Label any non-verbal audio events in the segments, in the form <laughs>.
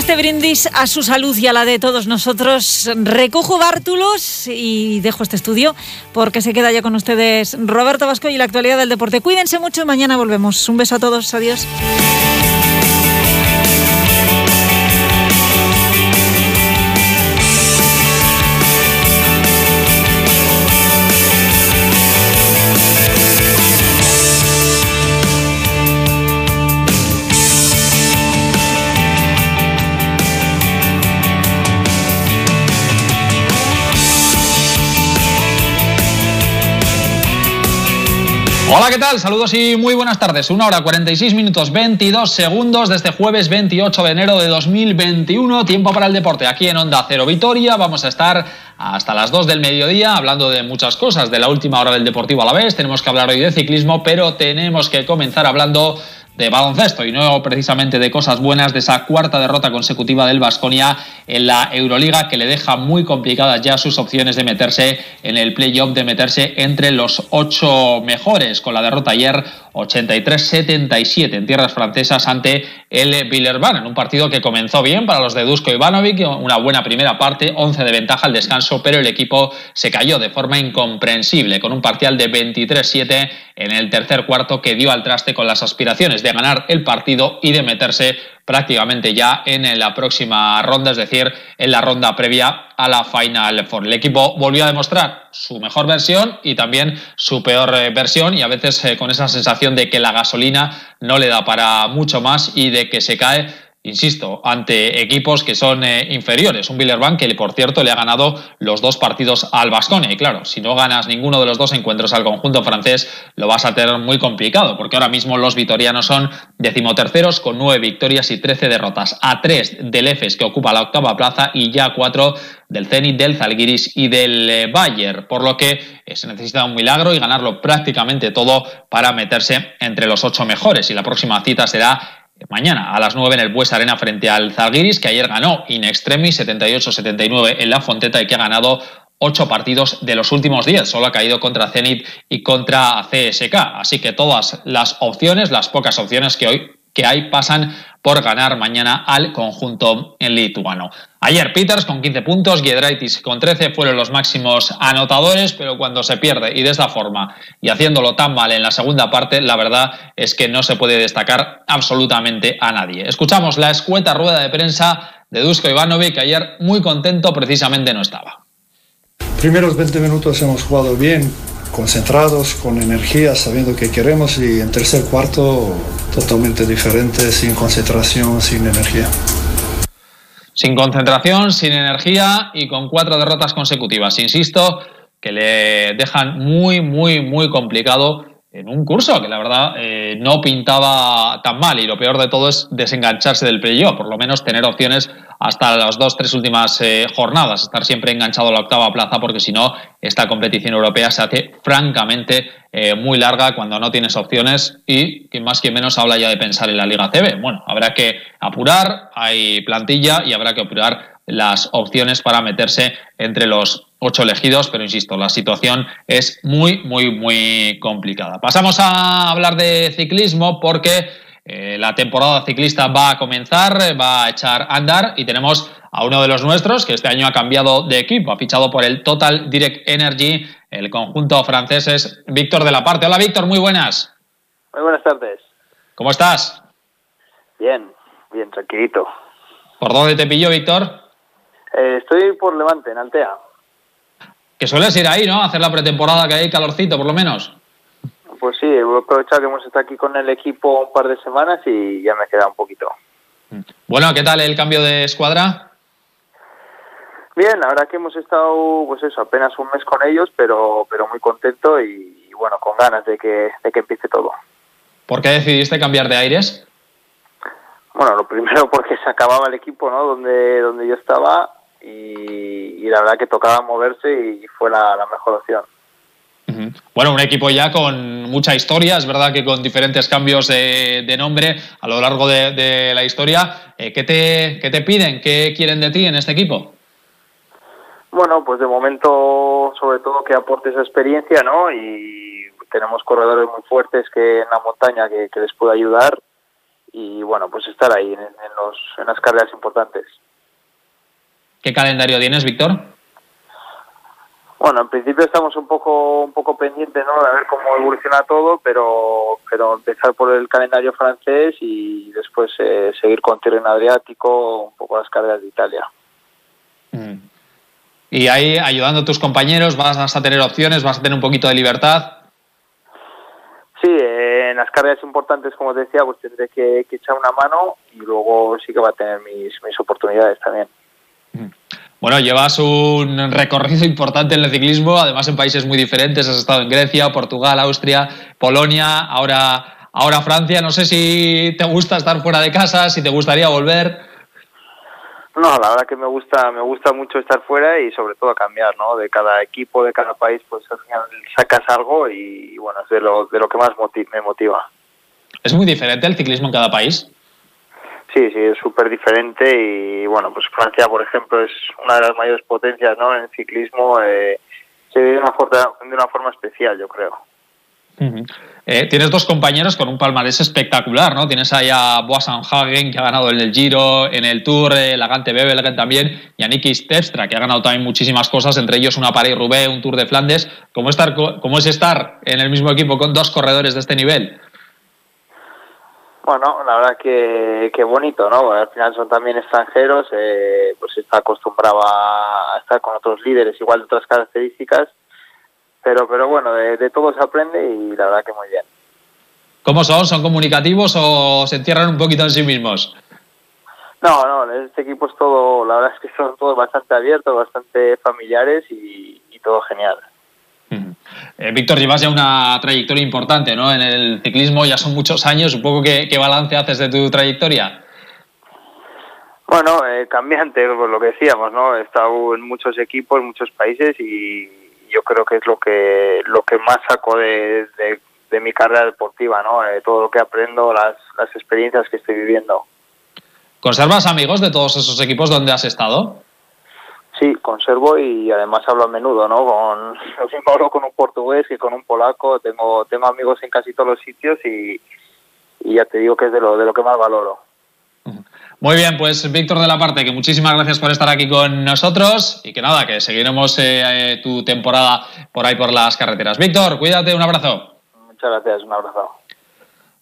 Este brindis a su salud y a la de todos nosotros, recojo bártulos y dejo este estudio porque se queda ya con ustedes Roberto Vasco y la actualidad del deporte. Cuídense mucho y mañana volvemos. Un beso a todos. Adiós. Hola, ¿qué tal? Saludos y muy buenas tardes. Una hora 46 minutos 22 segundos de este jueves 28 de enero de 2021. Tiempo para el deporte aquí en Onda Cero Vitoria. Vamos a estar hasta las 2 del mediodía hablando de muchas cosas de la última hora del Deportivo a la vez. Tenemos que hablar hoy de ciclismo, pero tenemos que comenzar hablando de baloncesto y no precisamente de cosas buenas de esa cuarta derrota consecutiva del Vasconia en la Euroliga que le deja muy complicadas ya sus opciones de meterse en el playoff, de meterse entre los ocho mejores. Con la derrota ayer 83-77 en tierras francesas ante el Villerban, en un partido que comenzó bien para los de Dusko Ivanovic, una buena primera parte, 11 de ventaja al descanso, pero el equipo se cayó de forma incomprensible con un parcial de 23-7 en el tercer cuarto que dio al traste con las aspiraciones de ganar el partido y de meterse prácticamente ya en la próxima ronda, es decir, en la ronda previa a la Final Four. El equipo volvió a demostrar su mejor versión y también su peor eh, versión y a veces eh, con esa sensación de que la gasolina no le da para mucho más y de que se cae insisto, ante equipos que son eh, inferiores. Un Villerban que, por cierto, le ha ganado los dos partidos al Basconia. Y claro, si no ganas ninguno de los dos encuentros al conjunto francés, lo vas a tener muy complicado, porque ahora mismo los vitorianos son decimoterceros con nueve victorias y trece derrotas. A tres del EFES, que ocupa la octava plaza, y ya cuatro del Zenit, del Zalgiris y del eh, Bayer, por lo que eh, se necesita un milagro y ganarlo prácticamente todo para meterse entre los ocho mejores. Y la próxima cita será mañana a las 9 en el Bues Arena frente al Zalgiris, que ayer ganó in extremis 78-79 en la Fonteta y que ha ganado ocho partidos de los últimos 10. Solo ha caído contra Zenit y contra CSK. Así que todas las opciones, las pocas opciones que hoy que hay pasan por ganar mañana al conjunto lituano. Ayer Peters con 15 puntos, Giedraitis con 13 fueron los máximos anotadores, pero cuando se pierde y de esta forma y haciéndolo tan mal en la segunda parte, la verdad es que no se puede destacar absolutamente a nadie. Escuchamos la escueta rueda de prensa de Dusko Ivanovic, que ayer muy contento precisamente no estaba. Primeros 20 minutos hemos jugado bien, concentrados, con energía, sabiendo que queremos y en tercer cuarto totalmente diferente, sin concentración, sin energía. Sin concentración, sin energía y con cuatro derrotas consecutivas. Insisto que le dejan muy, muy, muy complicado en un curso que la verdad eh, no pintaba tan mal y lo peor de todo es desengancharse del playoff, por lo menos tener opciones hasta las dos, tres últimas eh, jornadas, estar siempre enganchado a la octava plaza porque si no esta competición europea se hace francamente eh, muy larga cuando no tienes opciones y quien más que menos habla ya de pensar en la Liga CB. Bueno, habrá que apurar, hay plantilla y habrá que apurar las opciones para meterse entre los ocho elegidos, pero insisto, la situación es muy, muy, muy complicada. Pasamos a hablar de ciclismo porque eh, la temporada ciclista va a comenzar, va a echar andar y tenemos a uno de los nuestros que este año ha cambiado de equipo, ha fichado por el Total Direct Energy, el conjunto francés es Víctor de la Parte. Hola Víctor, muy buenas. Muy buenas tardes. ¿Cómo estás? Bien, bien, tranquilito. ¿Por dónde te pilló, Víctor? Eh, estoy por Levante, en Altea. Que sueles ir ahí, ¿no? hacer la pretemporada, que hay calorcito, por lo menos. Pues sí, he aprovechado que hemos estado aquí con el equipo un par de semanas y ya me queda un poquito. Bueno, ¿qué tal el cambio de escuadra? Bien, la verdad que hemos estado, pues eso, apenas un mes con ellos, pero, pero muy contento y, y bueno, con ganas de que, de que empiece todo. ¿Por qué decidiste cambiar de aires? Bueno, lo primero <laughs> porque se acababa el equipo, ¿no? Donde, donde yo estaba y, la verdad que tocaba moverse y fue la, mejor opción. Bueno, un equipo ya con mucha historia, es verdad que con diferentes cambios de, nombre a lo largo de, la historia. Eh, ¿qué, te, ¿Qué te piden? ¿Qué quieren de ti en este equipo? Bueno, pues de momento sobre todo que aporte esa experiencia, ¿no? Y tenemos corredores muy fuertes que en la montaña que, que les puede ayudar y bueno, pues estar ahí en, los, en las carreras importantes. ¿Qué calendario tienes, Víctor? Bueno, en principio estamos un poco un poco pendientes, ¿no? De ver cómo evoluciona todo, pero pero empezar por el calendario francés y después eh, seguir con Tirreno Adriático, un poco las carreras de Italia. Mm. Y ahí ayudando a tus compañeros, vas a tener opciones, vas a tener un poquito de libertad. Sí, en las carreras importantes, como te decía, pues tendré que, echar una mano y luego sí que va a tener mis, mis oportunidades también. Bueno, llevas un recorrido importante en el ciclismo, además en países muy diferentes. Has estado en Grecia, Portugal, Austria, Polonia, ahora, ahora Francia. No sé si te gusta estar fuera de casa, si te gustaría volver. No, la verdad que me gusta, me gusta mucho estar fuera y sobre todo cambiar, ¿no? De cada equipo, de cada país, pues al final sacas algo y bueno, es de lo, de lo que más me motiva. ¿Es muy diferente el ciclismo en cada país? Sí, sí, es súper diferente y bueno, pues Francia, por ejemplo, es una de las mayores potencias ¿no? en el ciclismo. Eh, se vive de una, forma, de una forma especial, yo creo. Eh, tienes dos compañeros con un palmarés espectacular, ¿no? Tienes ahí a Boasson Hagen, que ha ganado en el Giro, en el Tour, eh, Lagante Bebelgen también, y a Niki Stepstra, que ha ganado también muchísimas cosas, entre ellos una Paris-Roubaix, un Tour de Flandes. ¿Cómo, estar, ¿Cómo es estar en el mismo equipo con dos corredores de este nivel? Bueno, la verdad que, que bonito, ¿no? Al final son también extranjeros, eh, pues está acostumbrado a estar con otros líderes igual de otras características, pero pero bueno, de, todo se aprende y la verdad que muy bien. ¿Cómo son? ¿Son comunicativos o se encierran un poquito en sí mismos? No, no, este equipo es todo, la verdad es que son todos bastante abiertos, bastante familiares y todo genial. Eh, Víctor, llevas ya una trayectoria importante ¿no? en el ciclismo, ya son muchos años. Un poco, ¿qué, balance haces de tu trayectoria? Bueno, eh, cambiante, por lo que decíamos, ¿no? He estado en muchos equipos, en muchos países y yo creo que es lo que lo que más saco de, mi carrera deportiva, ¿no? Eh, todo lo que aprendo, las, las experiencias que estoy viviendo. ¿Conservas amigos de todos esos equipos donde has estado? Sí, conservo y además hablo a menudo, ¿no? Con, hablo con un portugués y con un polaco, tengo, tengo amigos en casi todos los sitios y, ya te digo que es de lo, de lo que más valoro. Muy bien, pues Víctor de la Parte, que muchísimas gracias por estar aquí con nosotros y que nada, que seguiremos eh, eh, tu temporada por ahí por las carreteras. Víctor, cuídate, un abrazo. Muchas gracias, un abrazo.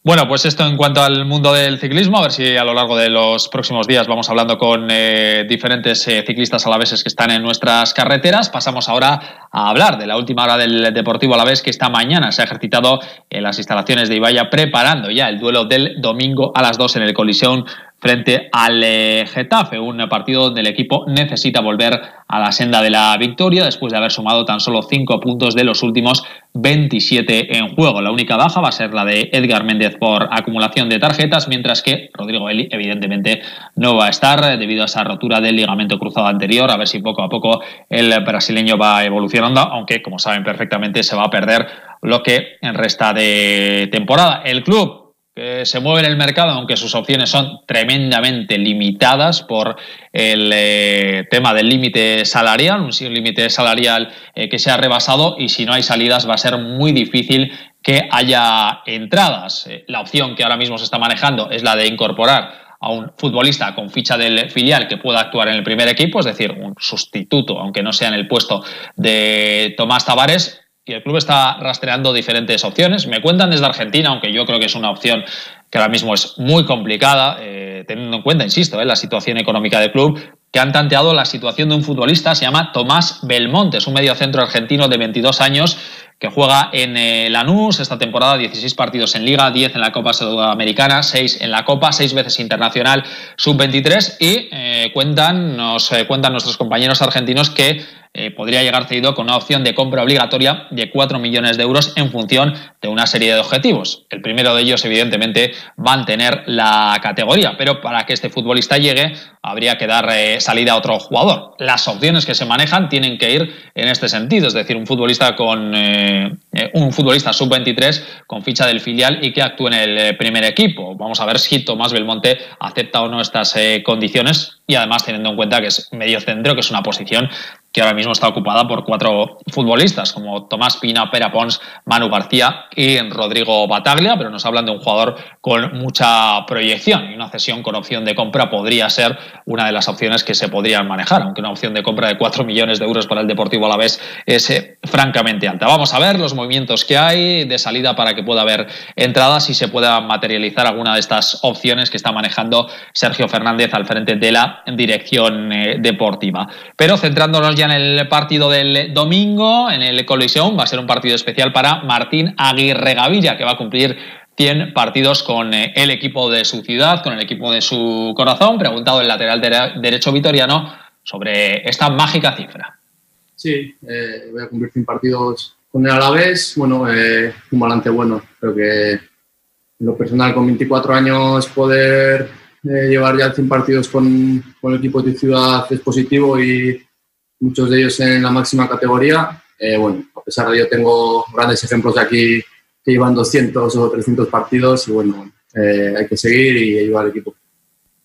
Bueno, pues esto en cuanto al mundo del ciclismo, a ver si a lo largo de los próximos días vamos hablando con eh, diferentes eh, ciclistas alaveses que están en nuestras carreteras. Pasamos ahora a hablar de la última hora del Deportivo Alavés que esta mañana se ha ejercitado en las instalaciones de Ibaya preparando ya el duelo del domingo a las 2 en el Colisión frente al eh, Getafe, un partido donde el equipo necesita volver a la senda de la victoria después de haber sumado tan solo 5 puntos de los últimos 27 en juego. La única baja va a ser la de Edgar Méndez por acumulación de tarjetas, mientras que Rodrigo Eli evidentemente no va a estar debido a esa rotura del ligamento cruzado anterior, a ver si poco a poco el brasileño va evolucionando, aunque como saben perfectamente se va a perder lo que resta de temporada. El club se mueve en el mercado, aunque sus opciones son tremendamente limitadas por el eh, tema del límite salarial, un límite salarial eh, que se ha rebasado y si no hay salidas va a ser muy difícil que haya entradas. Eh, la opción que ahora mismo se está manejando es la de incorporar a un futbolista con ficha del filial que pueda actuar en el primer equipo, es decir, un sustituto, aunque no sea en el puesto de Tomás Tavares, y el club está rastreando diferentes opciones. Me cuentan desde Argentina, aunque yo creo que es una opción que ahora mismo es muy complicada, eh, teniendo en cuenta, insisto, eh, la situación económica del club, que han tanteado la situación de un futbolista, se llama Tomás Belmonte, es un mediocentro argentino de 22 años que juega en eh, Lanús esta temporada, 16 partidos en Liga, 10 en la Copa Sudamericana, 6 en la Copa, 6 veces internacional sub-23 y cuentan, nos cuentan nuestros compañeros argentinos que eh, podría llegar cedido con una opción de compra obligatoria de 4 millones de euros en función de una serie de objetivos. El primero de ellos, evidentemente, mantener la categoría, pero para que este futbolista llegue habría que dar eh, salida a otro jugador. Las opciones que se manejan tienen que ir en este sentido, es decir, un futbolista con eh, un futbolista sub-23 con ficha del filial y que actúe en el primer equipo. Vamos a ver si Tomás Belmonte acepta o no estas condiciones y además teniendo en cuenta que es medio centro, que es una posición que ahora mismo está ocupada por cuatro futbolistas, como Tomás Pina, Pera Pons, Manu García y Rodrigo Bataglia, pero nos hablan de un jugador con mucha proyección y una cesión con opción de compra podría ser una de las opciones que se podrían manejar, aunque una opción de compra de 4 millones de euros para el Deportivo a la vez es eh, francamente alta. Vamos a ver los movimientos que hay de salida para que pueda haber entradas y se pueda materializar alguna de estas opciones que está manejando Sergio Fernández al frente de la dirección eh, deportiva. Pero centrándonos ya en el partido del domingo, en el Colisión, va a ser un partido especial para Martín Aguirre Gavilla, que va a cumplir 100 partidos con eh, el equipo de su ciudad, con el equipo de su corazón. Preguntado el lateral derecho vitoriano sobre esta mágica cifra. Sí, eh, voy a cumplir 100 partidos con el Alavés. Bueno, eh, un balance bueno. Creo que en lo personal, con 24 años, poder llevar ya 100 partidos con, con, el equipo de ciudad es positivo y muchos de ellos en la máxima categoría. bueno, a pesar de ello, tengo grandes ejemplos de aquí que llevan 200 o 300 partidos y bueno, eh, hay que seguir y ayudar al equipo.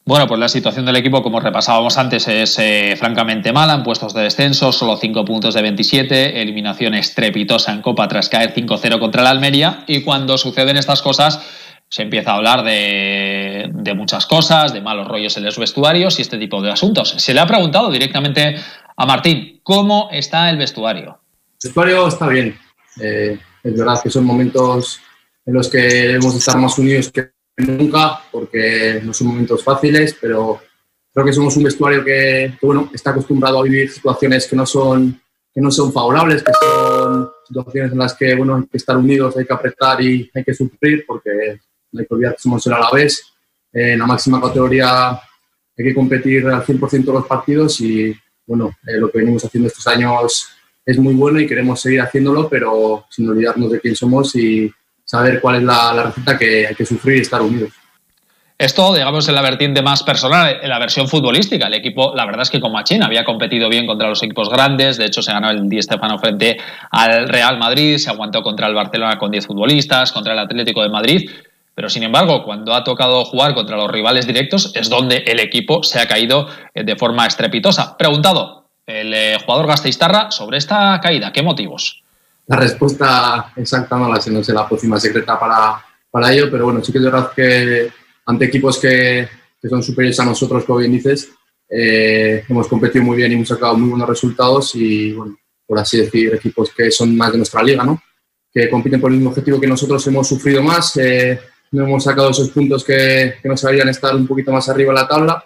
Bueno, pues la situación del equipo, como repasábamos antes, es eh, francamente mala. En puestos de descenso, solo 5 puntos de 27, eliminación estrepitosa en Copa tras caer 5-0 contra el Almería. Y cuando suceden estas cosas, se empieza a hablar de, de, muchas cosas, de malos rollos en los vestuarios y este tipo de asuntos. Se le ha preguntado directamente a Martín, ¿cómo está el vestuario? El vestuario está bien. Eh, es verdad que son momentos en los que debemos estar más unidos que nunca, porque no son momentos fáciles, pero creo que somos un vestuario que, bueno, está acostumbrado a vivir situaciones que no son que no son favorables, que son situaciones en las que bueno, hay que estar unidos, hay que apretar y hay que sufrir, porque no hay que olvidar que somos el Alavés. En la máxima categoría hay que competir al 100% de los partidos y bueno, eh, lo que venimos haciendo estos años es muy bueno y queremos seguir haciéndolo, pero sin olvidarnos de quién somos y saber cuál es la, receta que hay que sufrir y estar unidos. Esto, digamos, en la vertiente más personal, en la versión futbolística. El equipo, la verdad es que como Machín había competido bien contra los equipos grandes. De hecho, se ganó el Di Stefano frente al Real Madrid, se aguantó contra el Barcelona con 10 futbolistas, contra el Atlético de Madrid. Pero sin embargo, cuando ha tocado jugar contra los rivales directos, es donde el equipo se ha caído eh, de forma estrepitosa. Preguntado, el eh, jugador Gasteiztarra sobre esta caída. ¿Qué motivos? La respuesta exacta no la sé, no sé la próxima secreta para, para ello, pero bueno, sí que es verdad que ante equipos que, que son superiores a nosotros, como bien dices, eh, hemos competido muy bien y hemos sacado muy buenos resultados y, bueno, por así decir, equipos que son más de nuestra liga, ¿no? que compiten por el mismo objetivo que nosotros hemos sufrido más, eh, no hemos sacado esos puntos que, nos harían estar un poquito más arriba en la tabla,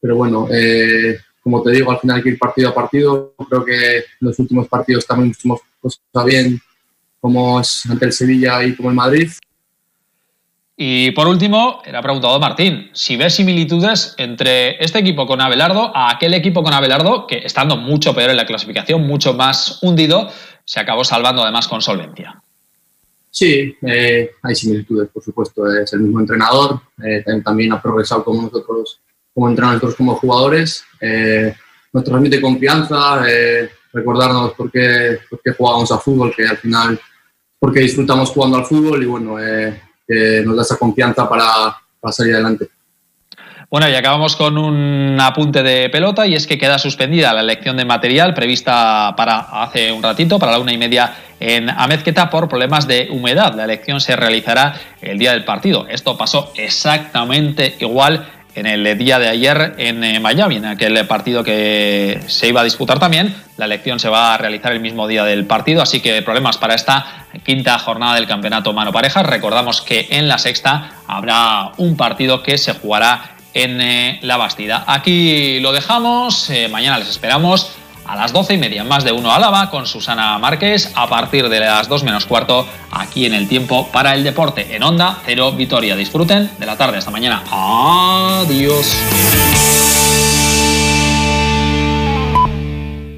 pero bueno, eh, como te digo, al final hay que ir partido a partido. Creo que los últimos partidos también hicimos cosas bien, como es ante el Sevilla y como el Madrid. Y por último, era preguntado Martín, si ves similitudes entre este equipo con Abelardo a aquel equipo con Abelardo, que estando mucho peor en la clasificación, mucho más hundido, se acabó salvando además con solvencia. Sí, eh, hay similitudes, por supuesto. Es el mismo entrenador, eh, también ha progresado como nosotros como entrenadores, como jugadores. Eh, nos transmite confianza, eh, recordarnos por qué, por qué jugamos a fútbol, que al final, porque disfrutamos jugando al fútbol y bueno, nos da esa confianza para, para salir adelante. Bueno, y acabamos con un apunte de pelota y es que queda suspendida la elección de material prevista para hace un ratito, para la una y media en Amezqueta por problemas de humedad. La elección se realizará el día del partido. Esto pasó exactamente igual en el día de ayer en eh, Miami, en aquel partido que se iba a disputar también. La elección se va a realizar el mismo día del partido, así que problemas para esta quinta jornada del campeonato mano parejas. Recordamos que en la sexta habrá un partido que se jugará en eh, la Bastida. Aquí lo dejamos, eh, mañana les esperamos a las doce y media, más de uno Álava con Susana Márquez, a partir de las dos menos cuarto, aquí en el tiempo para el deporte, en Onda Cero Vitoria. Disfruten de la tarde, hasta mañana. Adiós.